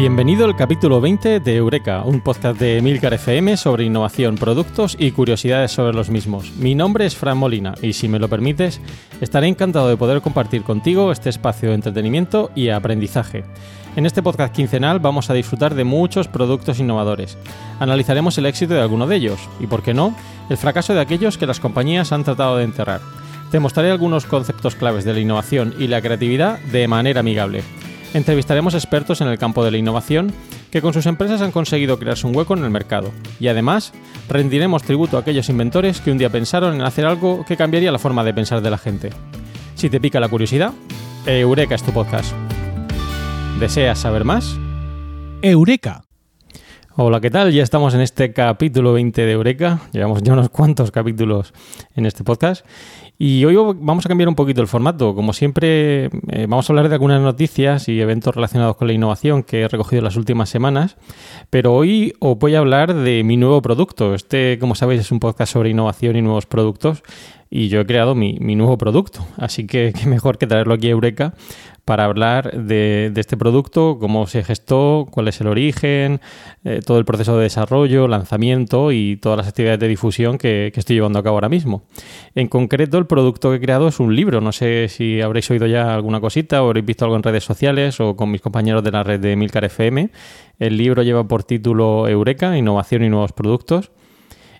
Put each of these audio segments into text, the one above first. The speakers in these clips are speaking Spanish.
Bienvenido al capítulo 20 de Eureka, un podcast de Milcar FM sobre innovación, productos y curiosidades sobre los mismos. Mi nombre es Fran Molina y si me lo permites, estaré encantado de poder compartir contigo este espacio de entretenimiento y aprendizaje. En este podcast quincenal vamos a disfrutar de muchos productos innovadores. Analizaremos el éxito de alguno de ellos y, por qué no, el fracaso de aquellos que las compañías han tratado de enterrar. Te mostraré algunos conceptos claves de la innovación y la creatividad de manera amigable entrevistaremos expertos en el campo de la innovación que con sus empresas han conseguido crearse un hueco en el mercado. Y además, rendiremos tributo a aquellos inventores que un día pensaron en hacer algo que cambiaría la forma de pensar de la gente. Si te pica la curiosidad, Eureka es tu podcast. ¿Deseas saber más? Eureka. Hola, ¿qué tal? Ya estamos en este capítulo 20 de Eureka. Llevamos ya unos cuantos capítulos en este podcast. Y hoy vamos a cambiar un poquito el formato. Como siempre, eh, vamos a hablar de algunas noticias y eventos relacionados con la innovación que he recogido las últimas semanas. Pero hoy os voy a hablar de mi nuevo producto. Este, como sabéis, es un podcast sobre innovación y nuevos productos. Y yo he creado mi, mi nuevo producto. Así que qué mejor que traerlo aquí a Eureka para hablar de, este producto, cómo se gestó, cuál es el origen, eh, todo el proceso de desarrollo, lanzamiento y todas las actividades de difusión que, estoy llevando a cabo ahora mismo. En concreto, el producto que he creado es un libro. No sé si habréis oído ya alguna cosita o habréis visto algo en redes sociales o con mis compañeros de la red de Milcar FM. El libro lleva por título Eureka, Innovación y Nuevos Productos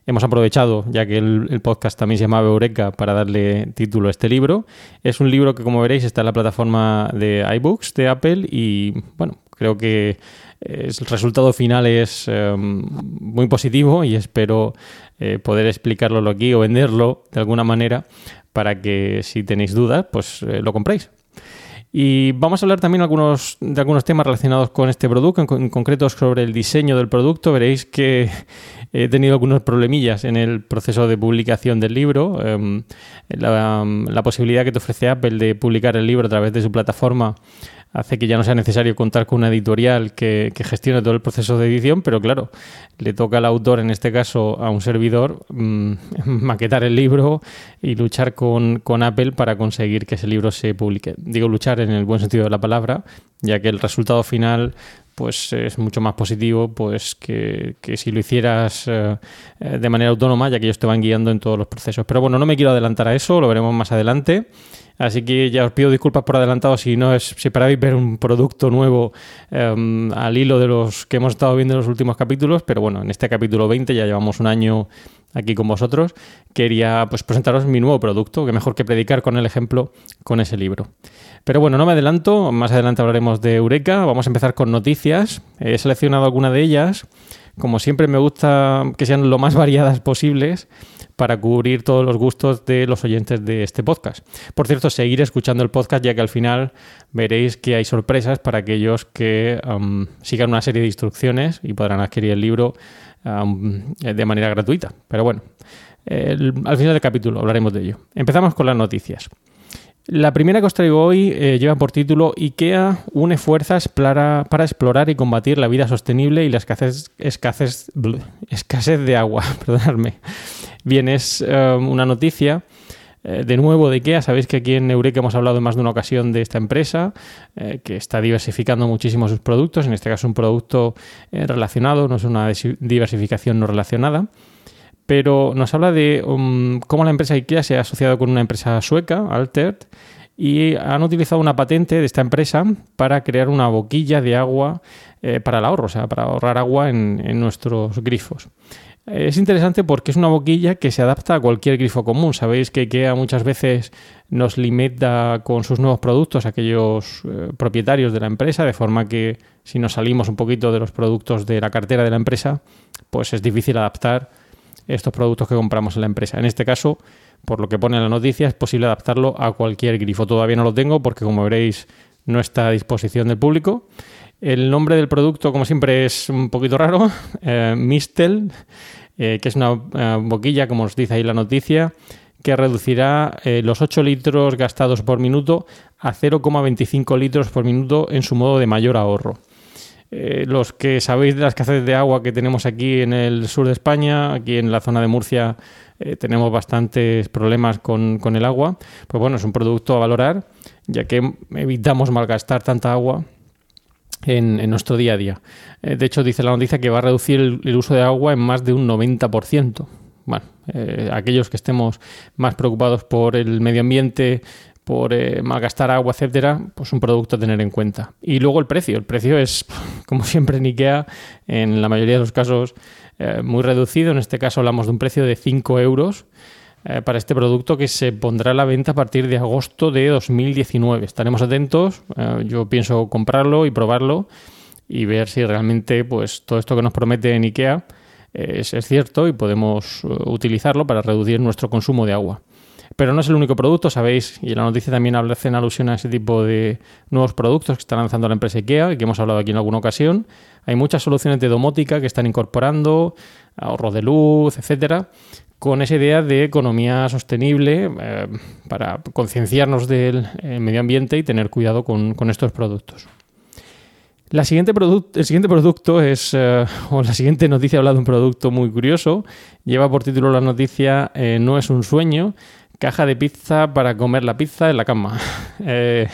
hemos aprovechado, ya que el, podcast también se llamaba Eureka, para darle título a este libro. Es un libro que, como veréis, está en la plataforma de iBooks de Apple y, bueno, creo que el resultado final es em, muy positivo y espero eh, poder explicarlo aquí o venderlo de alguna manera para que si tenéis dudas, pues eh, lo compréis. Y vamos a hablar también algunos, de algunos temas relacionados con este producto, en, concreto sobre el diseño del producto. Veréis que he tenido algunos problemillas en el proceso de publicación del libro. Em, la, posibilidad que te ofrece Apple de publicar el libro a través de su plataforma hace que ya no sea necesario contar con una editorial que, gestione todo el proceso de edición, pero claro, le toca al autor, en este caso a un servidor, mm, maquetar el libro y luchar con, con, Apple para conseguir que ese libro se publique. Digo luchar en el buen sentido de la palabra, ya que el resultado final pues es mucho más positivo pues que, si lo hicieras eh, eh, de manera autónoma, ya que ellos te van guiando en todos los procesos. Pero bueno, no me quiero adelantar a eso, lo veremos más adelante. Así que ya os pido disculpas por adelantado si no es, si esperabais ver un producto nuevo em, al hilo de los que hemos estado viendo en los últimos capítulos, pero bueno, en este capítulo 20 ya llevamos un año aquí con vosotros, quería pues presentaros mi nuevo producto, que mejor que predicar con el ejemplo con ese libro. Pero bueno, no me adelanto, más adelante hablaremos de Eureka, vamos a empezar con noticias, he seleccionado alguna de ellas, como siempre me gusta que sean lo más variadas posibles para cubrir todos los gustos de los oyentes de este podcast. Por cierto, seguir escuchando el podcast ya que al final veréis que hay sorpresas para aquellos que um, sigan una serie de instrucciones y podrán adquirir el libro um, de manera gratuita. Pero bueno, al final del capítulo hablaremos de ello. Empezamos con las noticias. La primera que os traigo hoy eh, lleva por título IKEA une fuerzas para, explorar y combatir la vida sostenible y la escasez de agua. Perdonadme. Bien, es eh, una noticia eh, de nuevo de IKEA. Sabéis que aquí en Eureka hemos hablado en más de una ocasión de esta empresa que está diversificando muchísimo sus productos. En este caso, un producto relacionado, no es una diversificación no relacionada pero nos habla de um, cómo la empresa IKEA se ha asociado con una empresa sueca, Altert, y han utilizado una patente de esta empresa para crear una boquilla de agua eh, para el ahorro, o sea, para ahorrar agua en, nuestros grifos. Es interesante porque es una boquilla que se adapta a cualquier grifo común. Sabéis que IKEA muchas veces nos limita con sus nuevos productos a aquellos eh, propietarios de la empresa, de forma que si nos salimos un poquito de los productos de la cartera de la empresa, pues es difícil adaptar estos productos que compramos en la empresa. En este caso, por lo que pone en la noticia, es posible adaptarlo a cualquier grifo. Todavía no lo tengo porque, como veréis, no está a disposición del público. El nombre del producto, como siempre, es un poquito raro. Eh, Mistel, eh, que es una eh, boquilla, como os dice ahí la noticia, que reducirá los 8 litros gastados por minuto a 0,25 litros por minuto en su modo de mayor ahorro. Los que sabéis de las escasez de agua que tenemos aquí en el sur de España, aquí en la zona de Murcia, tenemos bastantes problemas con, con, el agua. Pues bueno, es un producto a valorar, ya que evitamos malgastar tanta agua en, nuestro día a día. Eh, de hecho, dice la noticia que va a reducir el, uso de agua en más de un 90%. Bueno, eh, aquellos que estemos más preocupados por el medio ambiente, por eh, malgastar agua, etcétera, pues un producto a tener en cuenta. Y luego el precio. El precio es, como siempre en IKEA, en la mayoría de los casos, muy reducido. En este caso hablamos de un precio de 5 euros eh, para este producto que se pondrá a la venta a partir de agosto de 2019. Estaremos atentos, eh, yo pienso comprarlo y probarlo y ver si realmente pues, todo esto que nos promete en IKEA es, cierto y podemos eh, utilizarlo para reducir nuestro consumo de agua. Pero no es el único producto, sabéis, y en la noticia también hacen alusión a ese tipo de nuevos productos que está lanzando la empresa IKEA y que hemos hablado aquí en alguna ocasión. Hay muchas soluciones de domótica que están incorporando, ahorro de luz, etcétera, con esa idea de economía sostenible eh, para concienciarnos del eh, medio ambiente y tener cuidado con, estos productos. El siguiente producto es, eh, o la siguiente noticia habla de un producto muy curioso. Lleva por título la noticia No es un sueño, caja de pizza para comer la pizza en la cama.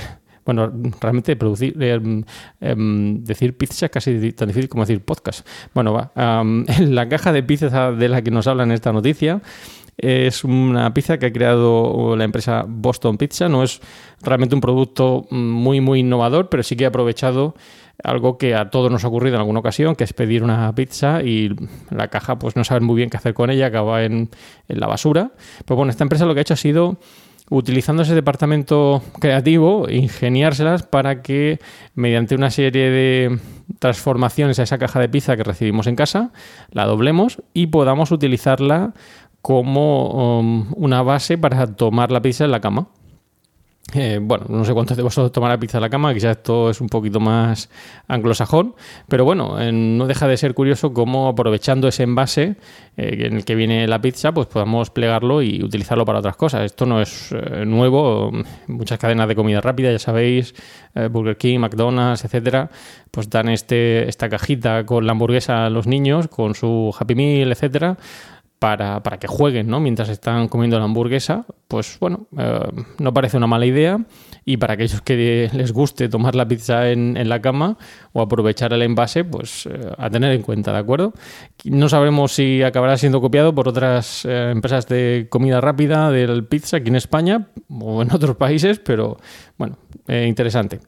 Bueno, realmente producir, em, em, decir pizza es casi tan difícil como decir podcast. Bueno, va. la caja de pizza de la que nos habla en esta noticia es una pizza que ha creado la empresa Boston Pizza. No es realmente un producto muy, muy innovador, pero sí que ha aprovechado algo que a todos nos ha ocurrido en alguna ocasión, que es pedir una pizza y la caja pues no saben muy bien qué hacer con ella, acaba en, la basura. Pues bueno, esta empresa lo que ha hecho ha sido utilizando ese departamento creativo, ingeniárselas para que mediante una serie de transformaciones a esa caja de pizza que recibimos en casa, la doblemos y podamos utilizarla como um, una base para tomar la pizza en la cama. Eh, bueno, no sé cuántos de vosotros tomará pizza en la cama, quizás esto es un poquito más anglosajón, pero bueno, eh, no deja de ser curioso cómo aprovechando ese envase eh, en el que viene la pizza, pues podamos plegarlo y utilizarlo para otras cosas. Esto no es nuevo, muchas cadenas de comida rápida, ya sabéis, Burger King, McDonald's, etcétera, pues dan este, esta cajita con la hamburguesa a los niños, con su Happy Meal, etcétera para, para, que jueguen ¿no? mientras están comiendo la hamburguesa, pues bueno, eh, no parece una mala idea. Y para aquellos que les guste tomar la pizza en, en la cama o aprovechar el envase, pues eh, a tener en cuenta, ¿de acuerdo? No sabremos si acabará siendo copiado por otras eh, empresas de comida rápida del pizza aquí en España o en otros países, pero bueno, interesante.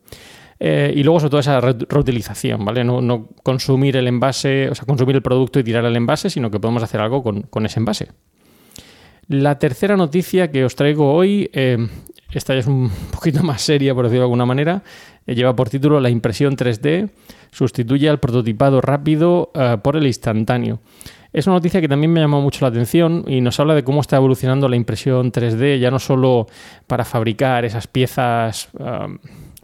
Eh, y luego sobre todo esa reutilización, ¿vale? No, consumir el envase, o sea, consumir el producto y tirar el envase, sino que podemos hacer algo con, ese envase. La tercera noticia que os traigo hoy, eh, esta ya es un poquito más seria, por decirlo de alguna manera, eh, lleva por título La impresión 3D sustituye al prototipado rápido por el instantáneo. Es una noticia que también me llamó mucho la atención y nos habla de cómo está evolucionando la impresión 3D, ya no solo para fabricar esas piezas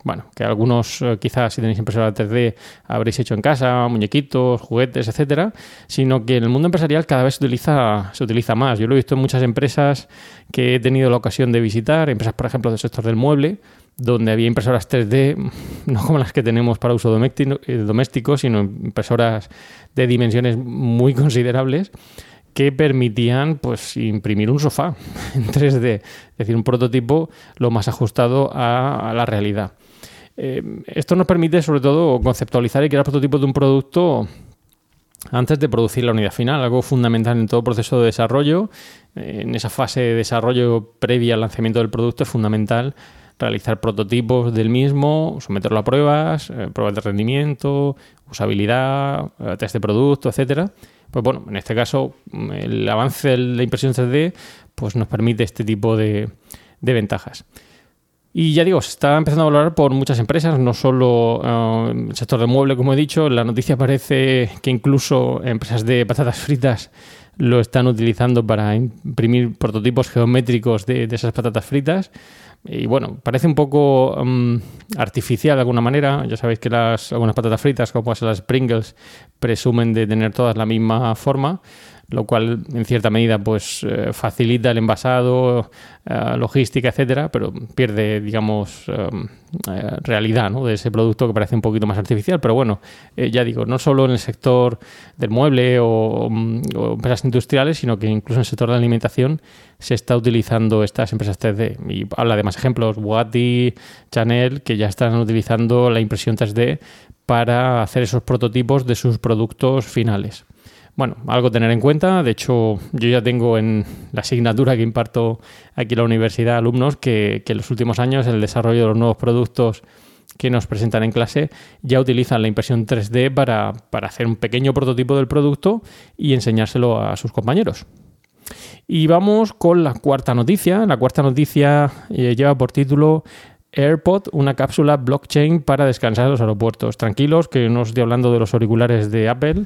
bueno, que algunos eh, quizás si tenéis impresora 3D habréis hecho en casa, muñequitos, juguetes, etcétera, sino que en el mundo empresarial cada vez se utiliza, se utiliza más. Yo lo he visto en muchas empresas que he tenido la ocasión de visitar, empresas, por ejemplo, del sector del mueble, donde había impresoras 3D, no como las que tenemos para uso eh, doméstico, sino impresoras de dimensiones muy considerables que permitían pues imprimir un sofá en 3D, es decir, un prototipo lo más ajustado a la realidad. Eh, esto nos permite, sobre todo, conceptualizar y crear prototipos de un producto antes de producir la unidad final, algo fundamental en todo proceso de desarrollo. En esa fase de desarrollo previa al lanzamiento del producto es fundamental realizar prototipos del mismo, someterlo a pruebas, eh, pruebas de rendimiento, usabilidad, eh, test de producto, etcétera. Pues bueno, en este caso mm, el avance de la impresión 3D pues nos permite este tipo de ventajas. Y ya digo, se está empezando a valorar por muchas empresas, no solo eh, el sector de mueble, como he dicho. La noticia parece que incluso empresas de patatas fritas lo están utilizando para imprimir prototipos geométricos de, esas patatas fritas. Y bueno, parece un poco mm, artificial de alguna manera. Ya sabéis que las, algunas patatas fritas, como las Pringles, presumen de tener todas la misma forma lo cual en cierta medida pues eh, facilita el envasado, eh, logística, etcétera, pero pierde, digamos, eh, realidad ¿no? de ese producto que parece un poquito más artificial. Pero bueno, ya digo, no solo en el sector del mueble o, o, empresas industriales, sino que incluso en el sector de la alimentación se está utilizando estas empresas 3D. Y habla de más ejemplos, Bugatti, Chanel, que ya están utilizando la impresión 3D para hacer esos prototipos de sus productos finales. Bueno, algo a tener en cuenta. De hecho, yo ya tengo en la asignatura que imparto aquí en la universidad alumnos que, en los últimos años el desarrollo de los nuevos productos que nos presentan en clase ya utilizan la impresión 3D para, hacer un pequeño prototipo del producto y enseñárselo a sus compañeros. Y vamos con la cuarta noticia. La cuarta noticia eh, lleva por título AirPod, una cápsula blockchain para descansar en los aeropuertos. Tranquilos, que no estoy hablando de los auriculares de Apple,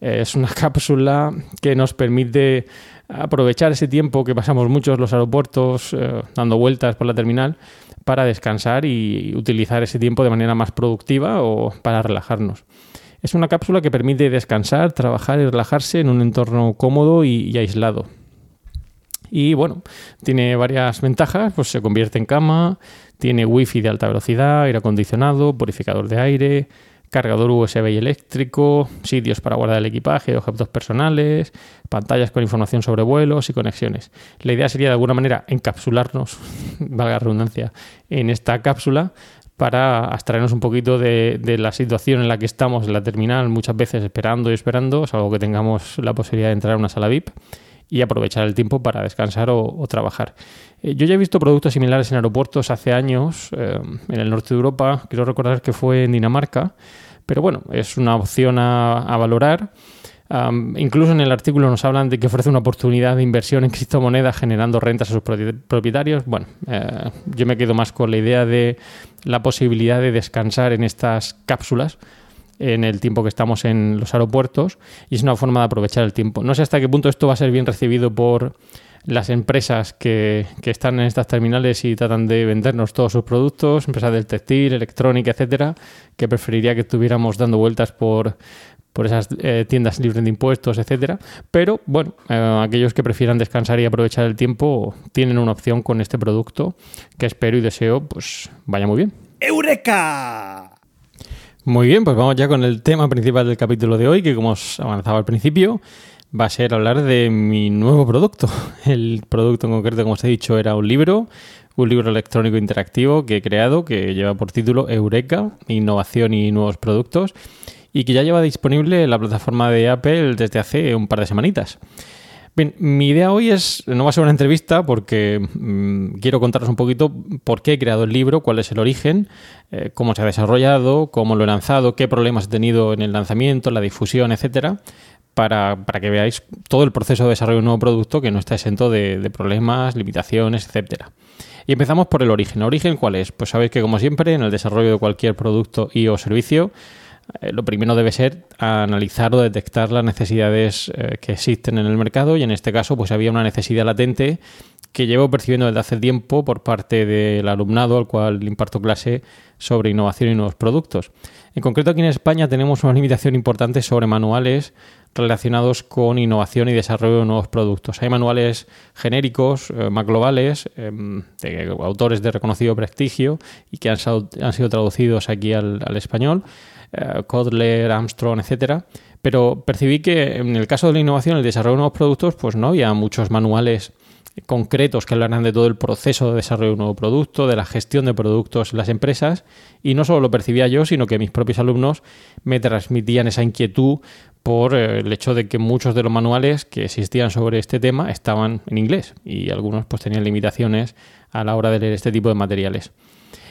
es una cápsula que nos permite aprovechar ese tiempo que pasamos muchos los aeropuertos eh, dando vueltas por la terminal para descansar y utilizar ese tiempo de manera más productiva o para relajarnos. Es una cápsula que permite descansar, trabajar y relajarse en un entorno cómodo y, aislado. Y bueno, tiene varias ventajas, pues se convierte en cama, tiene wifi de alta velocidad, aire acondicionado, purificador de aire, cargador USB y eléctrico, sitios para guardar el equipaje, objetos personales, pantallas con información sobre vuelos y conexiones. La idea sería de alguna manera encapsularnos, valga la redundancia, en esta cápsula para abstraernos un poquito de, la situación en la que estamos en la terminal, muchas veces esperando y esperando, salvo que tengamos la posibilidad de entrar a una sala VIP y aprovechar el tiempo para descansar o, trabajar. Eh, yo ya he visto productos similares en aeropuertos hace años, eh, en el norte de Europa, quiero recordar que fue en Dinamarca, pero bueno, es una opción a, valorar. incluso en el artículo nos hablan de que ofrece una oportunidad de inversión en criptomonedas generando rentas a sus propietarios. Bueno, eh, yo me quedo más con la idea de la posibilidad de descansar en estas cápsulas en el tiempo que estamos en los aeropuertos y es una forma de aprovechar el tiempo. No sé hasta qué punto esto va a ser bien recibido por las empresas que, están en estas terminales y tratan de vendernos todos sus productos, empresas del textil, electrónica, etcétera, que preferiría que estuviéramos dando vueltas por, por esas eh, tiendas libres de impuestos, etcétera. Pero bueno, eh, aquellos que prefieran descansar y aprovechar el tiempo tienen una opción con este producto que espero y deseo pues vaya muy bien. ¡Eureka! Muy bien, pues vamos ya con el tema principal del capítulo de hoy, que como os avanzaba al principio, va a ser hablar de mi nuevo producto. El producto en concreto, como os he dicho, era un libro, un libro electrónico interactivo que he creado, que lleva por título Eureka, Innovación y Nuevos Productos, y que ya lleva disponible en la plataforma de Apple desde hace un par de semanitas. Bien, mi idea hoy es, no va a ser una entrevista porque mm, quiero contaros un poquito por qué he creado el libro, cuál es el origen, eh, cómo se ha desarrollado, cómo lo he lanzado, qué problemas he tenido en el lanzamiento, la difusión, etcétera para, que veáis todo el proceso de desarrollo de un nuevo producto que no está exento de, problemas, limitaciones, etcétera. Y empezamos por el origen. ¿El origen cuál es? Pues sabéis que como siempre en el desarrollo de cualquier producto y o servicio eh, lo primero debe ser analizar o detectar las necesidades eh, que existen en el mercado y en este caso pues había una necesidad latente que llevo percibiendo desde hace tiempo por parte del alumnado al cual imparto clase sobre innovación y nuevos productos. En concreto aquí en España tenemos una limitación importante sobre manuales relacionados con innovación y desarrollo de nuevos productos. Hay manuales genéricos, eh, más globales, em, de autores de reconocido prestigio y que han, sido traducidos aquí al, español, eh, Kotler, Armstrong, etcétera. Pero percibí que en el caso de la innovación, el desarrollo de nuevos productos, pues no había muchos manuales concretos que hablarán de todo el proceso de desarrollo de un nuevo producto, de la gestión de productos en las empresas, y no solo lo percibía yo, sino que mis propios alumnos me transmitían esa inquietud por eh, el hecho de que muchos de los manuales que existían sobre este tema estaban en inglés y algunos pues tenían limitaciones a la hora de leer este tipo de materiales.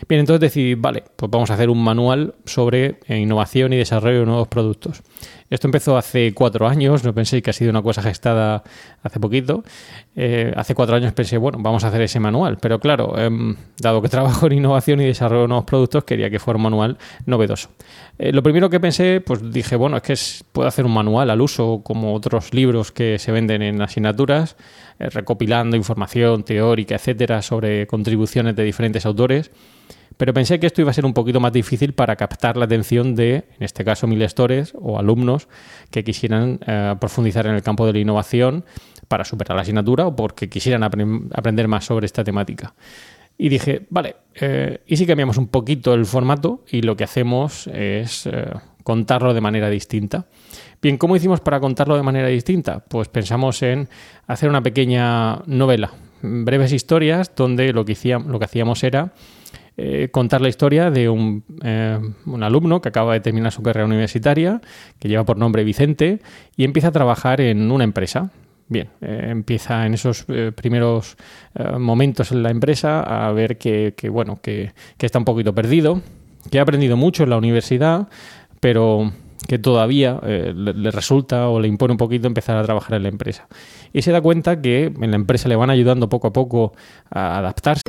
Bien, entonces decidí, vale, pues vamos a hacer un manual sobre eh, innovación y desarrollo de nuevos productos. Esto empezó hace cuatro años, no pensé que ha sido una cosa gestada hace poquito. Eh, hace cuatro años pensé, bueno, vamos a hacer ese manual, pero claro, em, dado que trabajo en innovación y desarrollo de nuevos productos, quería que fuera un manual novedoso. Eh, lo primero que pensé, pues dije, bueno, es que puedo hacer un manual al uso, como otros libros que se venden en asignaturas, recopilando información teórica, etcétera, sobre contribuciones de diferentes autores pero pensé que esto iba a ser un poquito más difícil para captar la atención de, en este caso, mil lectores o alumnos que quisieran eh, profundizar en el campo de la innovación para superar la asignatura o porque quisieran aprender más sobre esta temática. Y dije, vale, eh, ¿y si cambiamos un poquito el formato y lo que hacemos es eh, contarlo de manera distinta? Bien, ¿cómo hicimos para contarlo de manera distinta? Pues pensamos en hacer una pequeña novela, breves historias, donde lo que hacíamos era eh, contar la historia de un, eh, un, alumno que acaba de terminar su carrera universitaria, que lleva por nombre Vicente, y empieza a trabajar en una empresa. Bien, eh, empieza en esos primeros momentos en la empresa a ver que, que bueno, que, que está un poquito perdido, que ha aprendido mucho en la universidad, pero que todavía le, resulta o le impone un poquito empezar a trabajar en la empresa. Y se da cuenta que en la empresa le van ayudando poco a poco a adaptarse.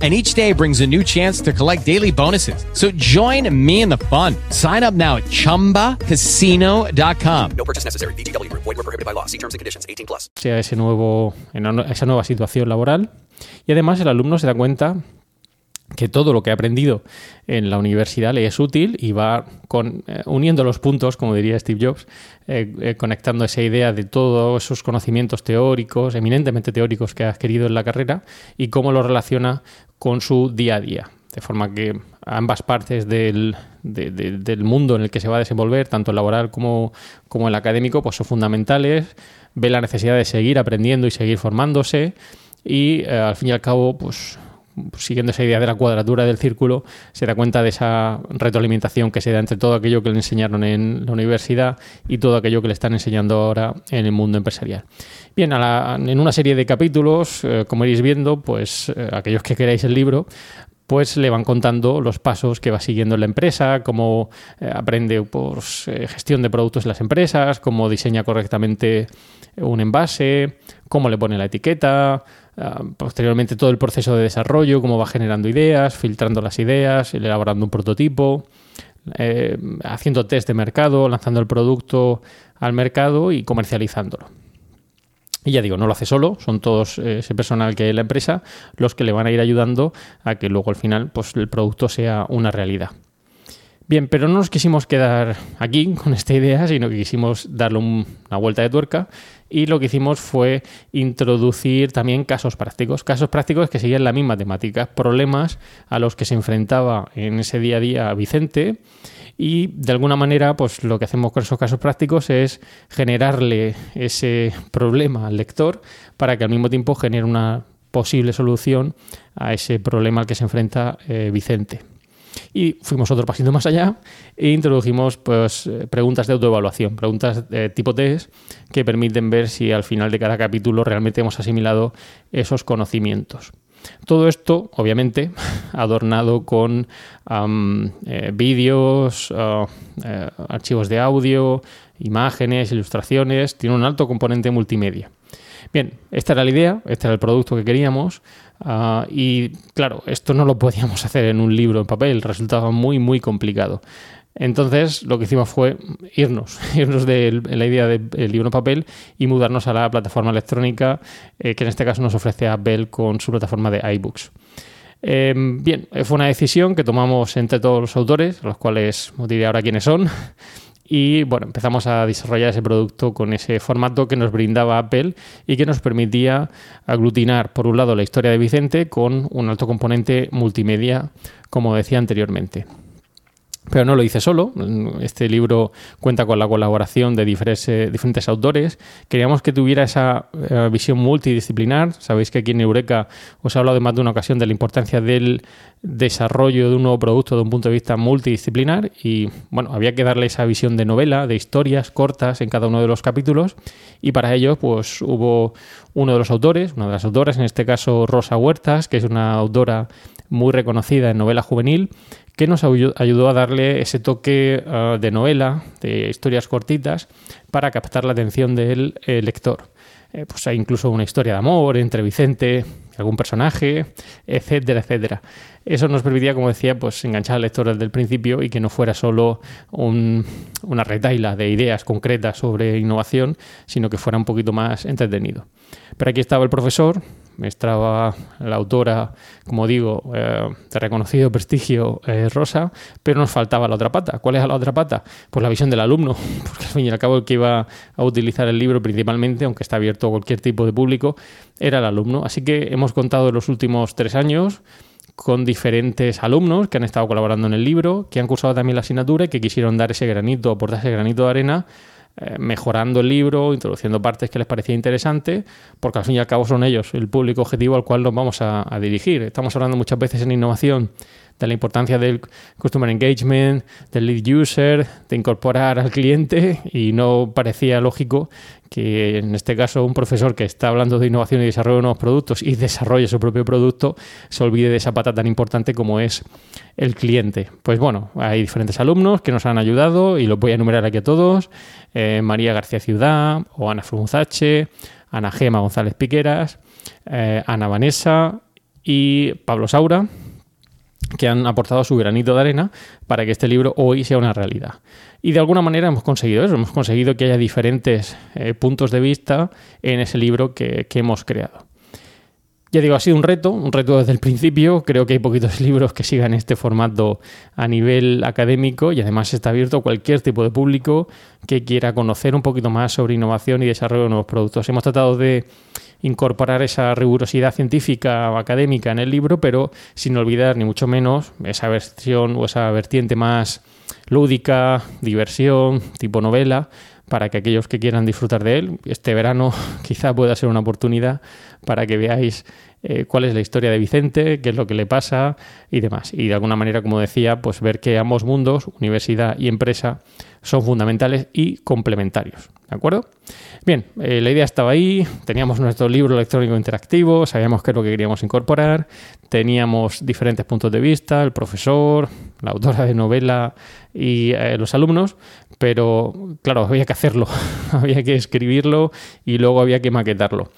and each day brings a new chance to collect daily bonuses. So join me in the fun. Sign up now at ChumbaCasino.com. No purchase necessary. BGW. Void were prohibited by law. See terms and conditions. 18 plus. Sea ese nuevo, esa nueva situación laboral. Y además el alumno se da cuenta que todo lo que ha aprendido en la universidad le es útil y va con, eh, uniendo los puntos, como diría Steve Jobs, eh, eh, conectando esa idea de todos esos conocimientos teóricos, eminentemente teóricos que ha adquirido en la carrera y cómo lo relaciona con su día a día. De forma que ambas partes del, del mundo en el que se va a desenvolver, tanto el laboral como, como el académico, pues son fundamentales. Ve la necesidad de seguir aprendiendo y seguir formándose y al fin y al cabo, pues siguiendo esa idea de la cuadratura del círculo, se da cuenta de esa retroalimentación que se da entre todo aquello que le enseñaron en la universidad y todo aquello que le están enseñando ahora en el mundo empresarial. Bien, en una serie de capítulos, eh, como iréis viendo, pues eh, aquellos que queráis el libro, pues le van contando los pasos que va siguiendo en la empresa, cómo eh, aprende por gestión de productos en las empresas, cómo diseña correctamente un envase, cómo le pone la etiqueta, Ah, posteriormente todo el proceso de desarrollo, cómo va generando ideas, filtrando las ideas, elaborando un prototipo, eh, haciendo test de mercado, lanzando el producto al mercado y comercializándolo. Y ya digo, no lo hace solo, son todos eh, ese personal que hay en la empresa los que le van a ir ayudando a que luego al final pues, el producto sea una realidad. Bien, pero no nos quisimos quedar aquí con esta idea, sino que quisimos darle una vuelta de tuerca y lo que hicimos fue introducir también casos prácticos, casos prácticos que seguían la misma temática, problemas a los que se enfrentaba en ese día a día Vicente y de alguna manera pues lo que hacemos con esos casos prácticos es generarle ese problema al lector para que al mismo tiempo genere una posible solución a ese problema al que se enfrenta eh, Vicente. Y fuimos otro pasito más allá e introdujimos pues, eh, preguntas de autoevaluación, preguntas de tipo test que permiten ver si al final de cada capítulo realmente hemos asimilado esos conocimientos. Todo esto, obviamente, adornado con eh, vídeos, ah, eh, archivos de audio, imágenes, ilustraciones, tiene un alto componente multimedia. Bien, esta era la idea, este era el producto que queríamos. Ah, y claro, esto no lo podíamos hacer en un libro en papel, resultaba muy, muy complicado. Entonces lo que hicimos fue irnos, irnos de la idea del libro en papel y mudarnos a la plataforma electrónica eh, que en este caso nos ofrece Apple con su plataforma de iBooks. Em, bien, fue una decisión que tomamos entre todos los autores, los cuales os diré ahora quiénes son, y bueno, empezamos a desarrollar ese producto con ese formato que nos brindaba Apple y que nos permitía aglutinar, por un lado, la historia de Vicente con un alto componente multimedia, como decía anteriormente. Pero no lo hice solo. Este libro cuenta con la colaboración de diferentes, diferentes autores. Queríamos que tuviera esa eh, visión multidisciplinar. Sabéis que aquí en Eureka os he hablado de más de una ocasión de la importancia del desarrollo de un nuevo producto de un punto de vista multidisciplinar. Y bueno, había que darle esa visión de novela, de historias cortas en cada uno de los capítulos. Y para ello, pues hubo uno de los autores, una de las autoras, en este caso Rosa Huertas, que es una autora muy reconocida en novela juvenil, que nos ayudó a darle ese toque ah, de novela, de historias cortitas, para captar la atención del eh, lector. Eh, pues hay incluso una historia de amor entre Vicente algún personaje, etcétera, etcétera. Eso nos permitía, como decía, pues enganchar al lector desde el principio y que no fuera solo una retaila de ideas concretas sobre innovación, sino que fuera un poquito más entretenido. Pero aquí estaba el profesor, estaba la autora, como digo, eh, de reconocido prestigio, eh, Rosa, pero nos faltaba la otra pata. ¿Cuál es la otra pata? Pues la visión del alumno, porque al fin y al cabo el que iba a utilizar el libro principalmente, aunque está abierto a cualquier tipo de público, era el alumno. Así que hemos contado los últimos tres años con diferentes alumnos que han estado colaborando en el libro, que han cursado también la asignatura y que quisieron dar ese granito, aportar ese granito de arena eh, mejorando el libro, introduciendo partes que les parecía interesante, porque al fin y al cabo son ellos el público objetivo al cual nos vamos a, a dirigir. Estamos hablando muchas veces en innovación de la importancia del Customer Engagement, del Lead User, de incorporar al cliente y no parecía lógico que en este caso un profesor que está hablando de innovación y desarrollo de nuevos productos y desarrolle su propio producto se olvide de esa pata tan importante como es el cliente. Pues bueno, hay diferentes alumnos que nos han ayudado y los voy a enumerar aquí a todos. Eh, María García Ciudad o Ana Frunzache, Ana Gema González Piqueras, eh, Ana Vanessa y Pablo Saura que han aportado su granito de arena para que este libro hoy sea una realidad. Y de alguna manera hemos conseguido eso, hemos conseguido que haya diferentes eh, puntos de vista en ese libro que, hemos creado. Ya digo, ha sido un reto, un reto desde el principio. Creo que hay poquitos libros que sigan este formato a nivel académico y además está abierto a cualquier tipo de público que quiera conocer un poquito más sobre innovación y desarrollo de nuevos productos. Hemos tratado de incorporar esa rigurosidad científica o académica en el libro, pero sin olvidar ni mucho menos esa versión o esa vertiente más lúdica, diversión, tipo novela, para que aquellos que quieran disfrutar de él, este verano quizá pueda ser una oportunidad para que veáis eh, cuál es la historia de Vicente, qué es lo que le pasa y demás. Y de alguna manera, como decía, pues ver que ambos mundos, universidad y empresa, son fundamentales y complementarios. ¿De acuerdo? Bien, eh, la idea estaba ahí, teníamos nuestro libro electrónico interactivo, sabíamos qué es lo que queríamos incorporar, teníamos diferentes puntos de vista, el profesor, la autora de novela y eh, los alumnos, pero claro, había que hacerlo, había que escribirlo y luego había que maquetarlo.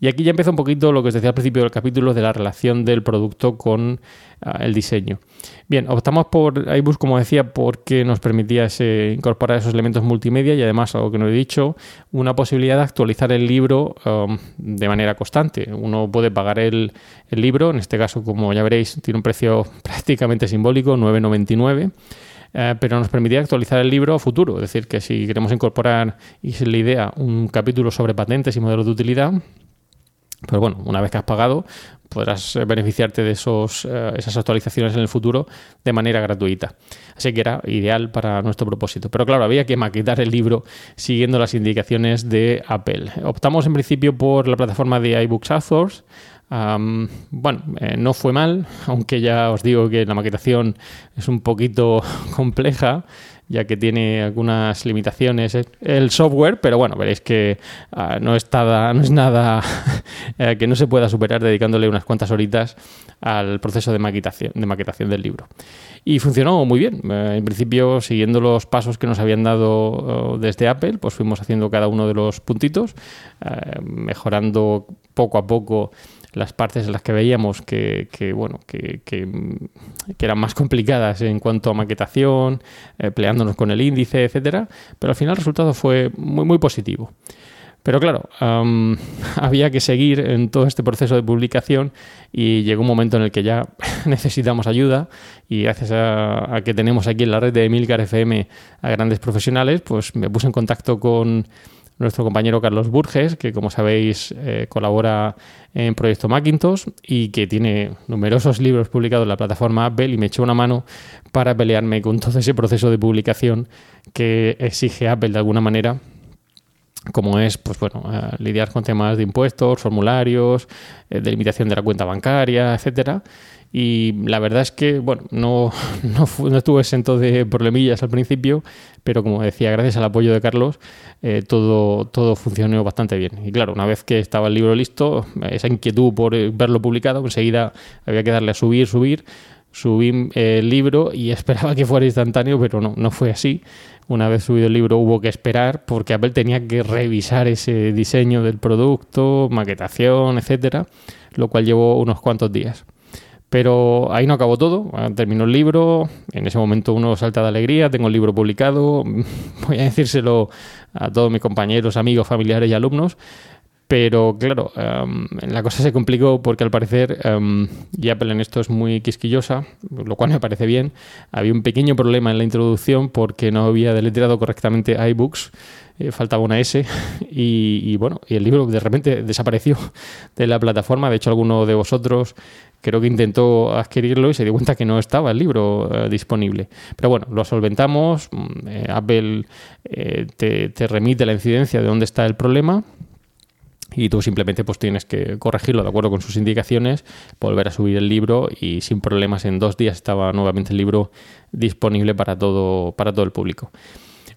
Y aquí ya empieza un poquito lo que os decía al principio del capítulo de la relación del producto con ah, el diseño. Bien, optamos por iBooks, como decía, porque nos permitía incorporar esos elementos multimedia y además, algo que no he dicho, una posibilidad de actualizar el libro um, de manera constante. Uno puede pagar el, libro, en este caso, como ya veréis, tiene un precio prácticamente simbólico, 9,99. Eh, pero nos permitía actualizar el libro a futuro. Es decir, que si queremos incorporar, y es la idea, un capítulo sobre patentes y modelos de utilidad, pero bueno, una vez que has pagado, podrás eh, beneficiarte de esos, eh, esas actualizaciones en el futuro de manera gratuita. Así que era ideal para nuestro propósito. Pero claro, había que maquetar el libro siguiendo las indicaciones de Apple. Optamos en principio por la plataforma de iBooks Authors. bueno, eh, no fue mal, aunque ya os digo que la maquetación es un poquito compleja ya que tiene algunas limitaciones el software, pero bueno, veréis que ah, no, es nada, no es nada eh, que no se pueda superar dedicándole unas cuantas horitas al proceso de maquetación, de maquetación del libro. Y funcionó muy bien. Eh, en principio, siguiendo los pasos que nos habían dado oh, desde Apple, pues fuimos haciendo cada uno de los puntitos, eh, mejorando poco a poco las partes en las que veíamos que, bueno, que, que, eran más complicadas en cuanto a maquetación, eh, peleándonos con el índice, etcétera, pero al final el resultado fue muy, muy positivo. Pero claro, había que seguir en todo este proceso de publicación y llegó un momento en el que ya necesitamos ayuda y gracias a, a, que tenemos aquí en la red de Emilcar FM a grandes profesionales, pues me puse en contacto con nuestro compañero Carlos Burges, que como sabéis eh, colabora en Proyecto Macintosh y que tiene numerosos libros publicados en la plataforma Apple y me echó una mano para pelearme con todo ese proceso de publicación que exige Apple de alguna manera como es pues bueno eh, lidiar con temas de impuestos, formularios, eh, delimitación de la cuenta bancaria, etcétera. Y la verdad es que, bueno, no, no, no, estuve exento de problemillas al principio, pero como decía, gracias al apoyo de Carlos, eh, todo, todo funcionó bastante bien. Y claro, una vez que estaba el libro listo, esa inquietud por verlo publicado, enseguida había que darle a subir, subir. Subí el libro y esperaba que fuera instantáneo, pero no, no fue así. Una vez subido el libro hubo que esperar porque Apple tenía que revisar ese diseño del producto, maquetación, etcétera, lo cual llevó unos cuantos días. Pero ahí no acabó todo, terminó el libro, en ese momento uno salta de alegría, tengo el libro publicado, voy a decírselo a todos mis compañeros, amigos, familiares y alumnos, pero claro, um, la cosa se complicó porque al parecer, um, y Apple en esto es muy quisquillosa, lo cual me parece bien, había un pequeño problema en la introducción porque no había deletreado correctamente iBooks, eh, faltaba una S, y, y, bueno, y el libro de repente desapareció de la plataforma. De hecho, alguno de vosotros creo que intentó adquirirlo y se dio cuenta que no estaba el libro eh, disponible. Pero bueno, lo solventamos, mm, eh, Apple eh, te, te remite la incidencia de dónde está el problema y tú simplemente pues tienes que corregirlo de acuerdo con sus indicaciones, volver a subir el libro y sin problemas en dos días estaba nuevamente el libro disponible para todo, para todo el público.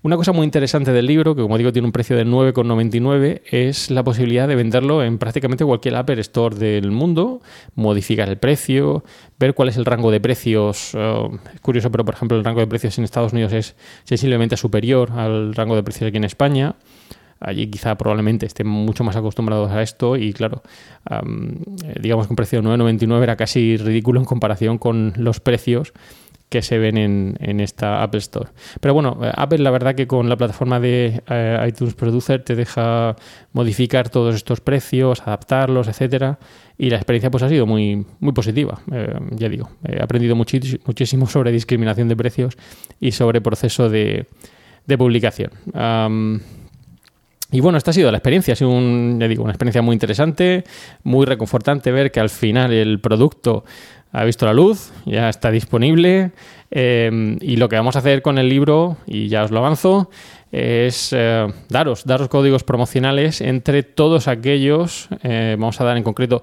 Una cosa muy interesante del libro, que como digo tiene un precio de 9,99, es la posibilidad de venderlo en prácticamente cualquier Apple Store del mundo, modificar el precio, ver cuál es el rango de precios. Uh, es curioso, pero por ejemplo el rango de precios en Estados Unidos es sensiblemente superior al rango de precios aquí en España allí quizá probablemente estén mucho más acostumbrados a esto y claro, um, digamos que un precio de 9,99 era casi ridículo en comparación con los precios que se ven en, en, esta Apple Store. Pero bueno, Apple la verdad que con la plataforma de uh, iTunes Producer te deja modificar todos estos precios, adaptarlos, etcétera, y la experiencia pues ha sido muy, muy positiva. Eh, ya digo, he aprendido muchísimo sobre discriminación de precios y sobre proceso de, de publicación. Y bueno, esta ha sido la experiencia, ha sido un, ya digo, una experiencia muy interesante, muy reconfortante ver que al final el producto ha visto la luz, ya está disponible eh, y lo que vamos a hacer con el libro, y ya os lo avanzo, es eh, daros, daros códigos promocionales entre todos aquellos, eh, vamos a dar en concreto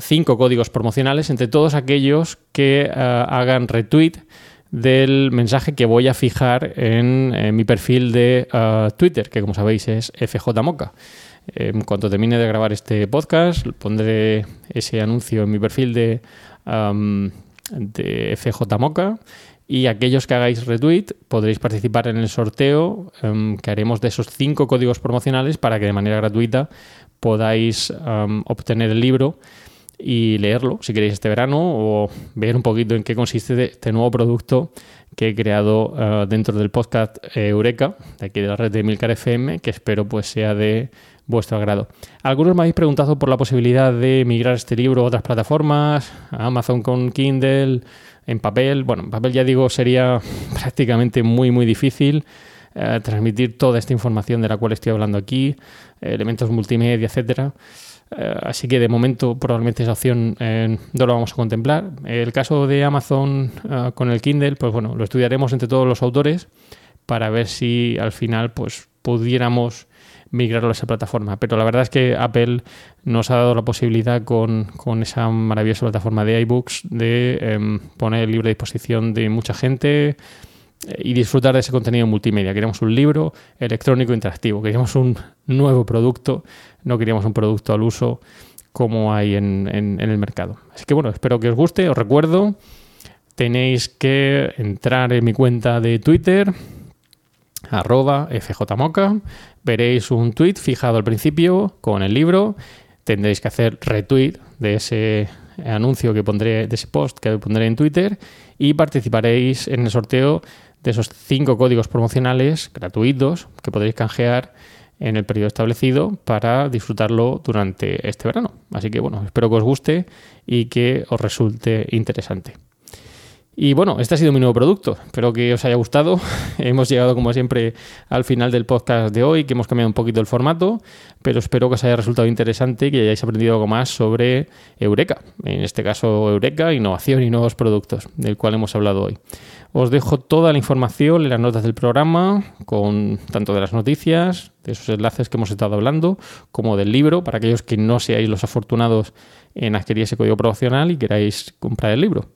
cinco códigos promocionales entre todos aquellos que hagan retweet del mensaje que voy a fijar en, en mi perfil de uh, Twitter, que como sabéis es FJMoca. En cuanto termine de grabar este podcast, pondré ese anuncio en mi perfil de, um, de FJMoca y aquellos que hagáis retweet podréis participar en el sorteo um, que haremos de esos cinco códigos promocionales para que de manera gratuita podáis obtener el libro y leerlo si queréis este verano o ver un poquito en qué consiste este nuevo producto que he creado uh, dentro del podcast Eureka, de aquí de la red de Milcar FM, que espero pues sea de vuestro agrado. Algunos me habéis preguntado por la posibilidad de migrar este libro a otras plataformas, a Amazon con Kindle, en papel. Bueno, en papel ya digo sería prácticamente muy muy difícil. Eh, transmitir toda esta información de la cual estoy hablando aquí, elementos multimedia, etcétera. Eh, así que de momento probablemente esa opción eh, no lo vamos a contemplar. El caso de Amazon uh, con el Kindle, pues bueno, lo estudiaremos entre todos los autores para ver si al final pues pudiéramos migrarlo a esa plataforma. Pero la verdad es que Apple nos ha dado la posibilidad con, con esa maravillosa plataforma de iBooks de eh, poner el libro a disposición de mucha gente y disfrutar de ese contenido multimedia. Queríamos un libro electrónico interactivo, queríamos un nuevo producto, no queríamos un producto al uso como hay en, en, el mercado. Así que bueno, espero que os guste. Os recuerdo, tenéis que entrar en mi cuenta de Twitter, arroba fjmoca, veréis un tweet fijado al principio con el libro, tendréis que hacer retweet de ese anuncio que pondré, de ese post que pondré en Twitter y participaréis en el sorteo de esos cinco códigos promocionales gratuitos que podréis canjear en el periodo establecido para disfrutarlo durante este verano. Así que bueno, espero que os guste y que os resulte interesante. Y bueno, este ha sido mi nuevo producto. Espero que os haya gustado. hemos llegado, como siempre, al final del podcast de hoy, que hemos cambiado un poquito el formato, pero espero que os haya resultado interesante y que hayáis aprendido algo más sobre Eureka. En este caso, Eureka, innovación y nuevos productos, del cual hemos hablado hoy. Os dejo toda la información en las notas del programa, con tanto de las noticias, de esos enlaces que hemos estado hablando, como del libro, para aquellos que no seáis los afortunados en adquirir ese código promocional y queráis comprar el libro.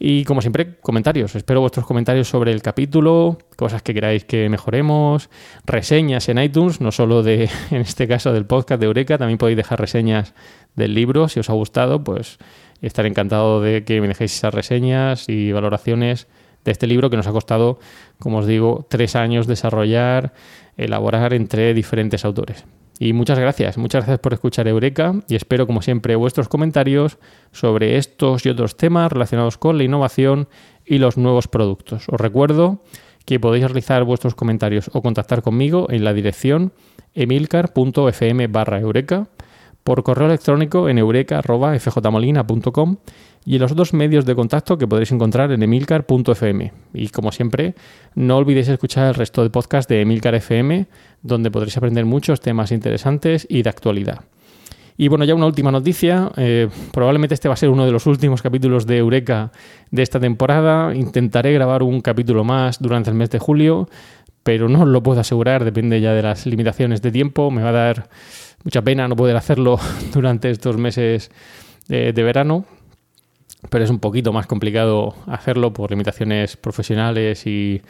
Y como siempre, comentarios. Espero vuestros comentarios sobre el capítulo, cosas que queráis que mejoremos, reseñas en iTunes, no solo de, en este caso, del podcast de Eureka, también podéis dejar reseñas del libro. Si os ha gustado, pues estaré encantado de que me dejéis esas reseñas y valoraciones de este libro que nos ha costado, como os digo, tres años desarrollar, elaborar entre diferentes autores. Y muchas gracias, muchas gracias por escuchar Eureka y espero como siempre vuestros comentarios sobre estos y otros temas relacionados con la innovación y los nuevos productos. Os recuerdo que podéis realizar vuestros comentarios o contactar conmigo en la dirección emilcar.fm barra eureka, por correo electrónico en eureka.fjmolina.com y en los otros medios de contacto que podréis encontrar en emilcar.fm. Y como siempre, no olvidéis escuchar el resto de podcast de Emilcar FM, donde podréis aprender muchos temas interesantes y de actualidad. Y bueno, ya una última noticia. Eh, probablemente este va a ser uno de los últimos capítulos de Eureka de esta temporada. Intentaré grabar un capítulo más durante el mes de julio, pero no os lo puedo asegurar, depende ya de las limitaciones de tiempo. Me va a dar mucha pena no poder hacerlo durante estos meses de verano pero es un poquito más complicado hacerlo por limitaciones profesionales y,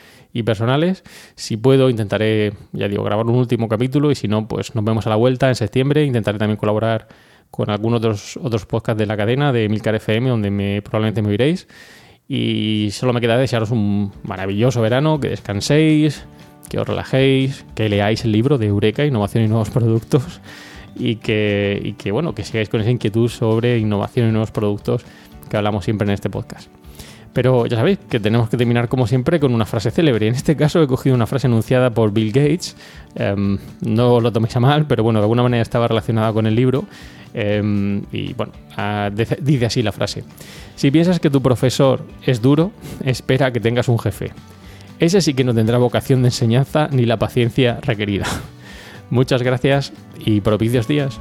personales. Si puedo, intentaré, ya digo, grabar un último capítulo y si no, pues nos vemos a la vuelta en septiembre. Intentaré también colaborar con algunos otros, otros podcasts de la cadena de Milcar FM, donde me, probablemente me oiréis. Y solo me queda desearos un maravilloso verano, que descanséis, que os relajéis, que leáis el libro de Eureka, Innovación y Nuevos Productos, y que, y que, bueno, que sigáis con esa inquietud sobre innovación y nuevos productos que hablamos siempre en este podcast. Pero ya sabéis que tenemos que terminar como siempre con una frase célebre. En este caso he cogido una frase anunciada por Bill Gates. Em, no lo toméis a mal, pero bueno, de alguna manera estaba relacionada con el libro. Em, y bueno, dice así la frase. Si piensas que tu profesor es duro, espera que tengas un jefe. Ese sí que no tendrá vocación de enseñanza ni la paciencia requerida. Muchas gracias y propicios días.